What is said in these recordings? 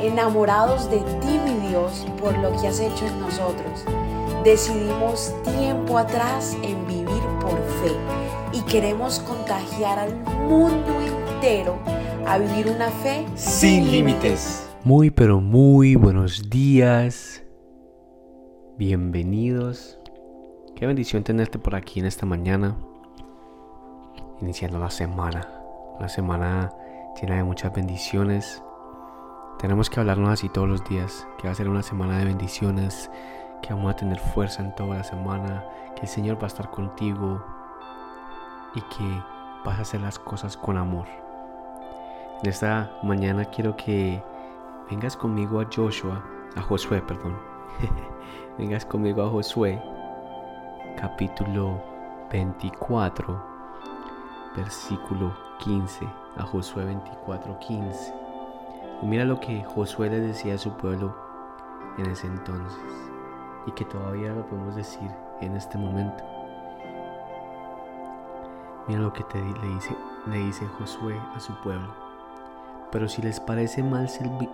enamorados de ti, mi Dios, por lo que has hecho en nosotros. Decidimos tiempo atrás en vivir por fe y queremos contagiar al mundo entero a vivir una fe sin límites. Muy pero muy buenos días. Bienvenidos. Qué bendición tenerte por aquí en esta mañana. Iniciando la semana. Una semana llena de muchas bendiciones. Tenemos que hablarnos así todos los días. Que va a ser una semana de bendiciones. Que vamos a tener fuerza en toda la semana. Que el Señor va a estar contigo. Y que vas a hacer las cosas con amor. En esta mañana quiero que vengas conmigo a Joshua, a Josué, perdón. vengas conmigo a Josué, capítulo 24, versículo 15. A Josué 24, 15. Y mira lo que Josué le decía a su pueblo en ese entonces. Y que todavía lo podemos decir en este momento. Mira lo que le dice Josué a su pueblo. Pero si les parece mal servir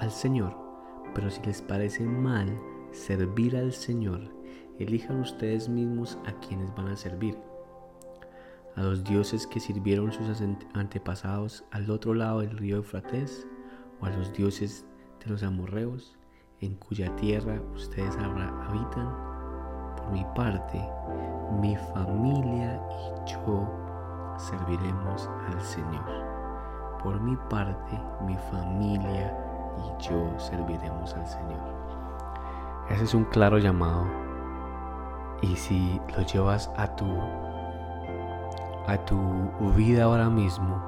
al Señor, pero si les parece mal servir al Señor, elijan ustedes mismos a quienes van a servir. A los dioses que sirvieron sus antepasados al otro lado del río Eufrates, o a los dioses de los amorreos, en cuya tierra ustedes habitan. Por mi parte, mi familia y yo serviremos al Señor. Por mi parte, mi familia y yo serviremos al Señor. Ese es un claro llamado. Y si lo llevas a tu a tu vida ahora mismo,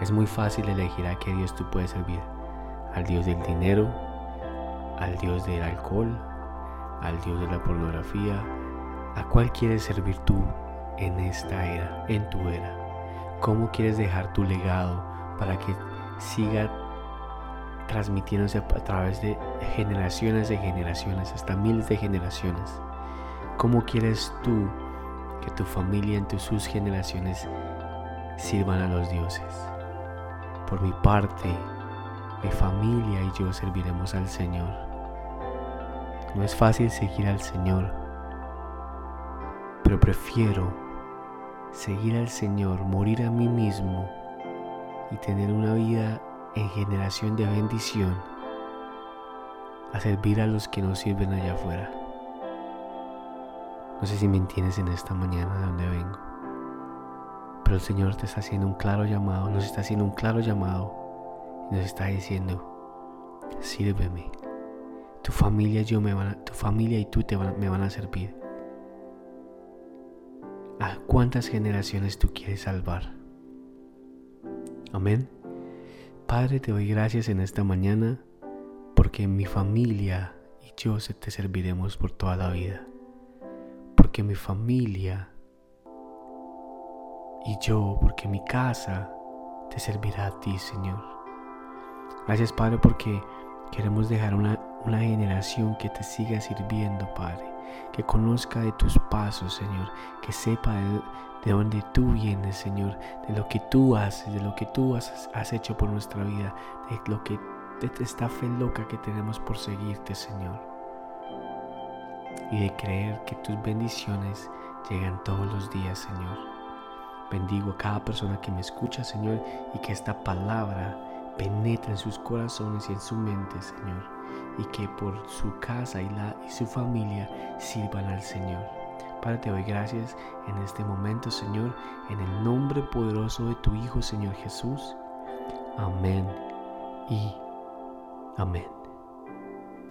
es muy fácil elegir a qué Dios tú puedes servir. Al Dios del dinero, al Dios del alcohol, al Dios de la pornografía. ¿A cuál quieres servir tú en esta era, en tu era? ¿Cómo quieres dejar tu legado para que siga transmitiéndose a través de generaciones de generaciones, hasta miles de generaciones? ¿Cómo quieres tú que tu familia en sus generaciones sirvan a los dioses? Por mi parte, mi familia y yo serviremos al Señor. No es fácil seguir al Señor, pero prefiero seguir al Señor, morir a mí mismo y tener una vida en generación de bendición, a servir a los que nos sirven allá afuera. No sé si me entiendes en esta mañana de donde vengo, pero el Señor te está haciendo un claro llamado, nos está haciendo un claro llamado y nos está diciendo, sírveme. Tu familia, yo tu familia y tú te me van a servir. ¿A cuántas generaciones tú quieres salvar? Amén. Padre, te doy gracias en esta mañana porque mi familia y yo te serviremos por toda la vida. Mi familia y yo, porque mi casa te servirá a ti, Señor. Gracias, Padre, porque queremos dejar una, una generación que te siga sirviendo, Padre que conozca de tus pasos, Señor, que sepa de, dónde tú vienes, Señor, de lo que tú haces, de lo que tú has, has hecho por nuestra vida, de lo que de esta fe loca que tenemos por seguirte, Señor. Y de creer que tus bendiciones llegan todos los días, Señor. Bendigo a cada persona que me escucha, Señor, y que esta palabra penetre en sus corazones y en su mente, Señor y que por su casa y, la, y su familia sirvan al Señor. Padre, te doy gracias en este momento, Señor, en el nombre poderoso de tu Hijo, Señor Jesús. Amén y amén.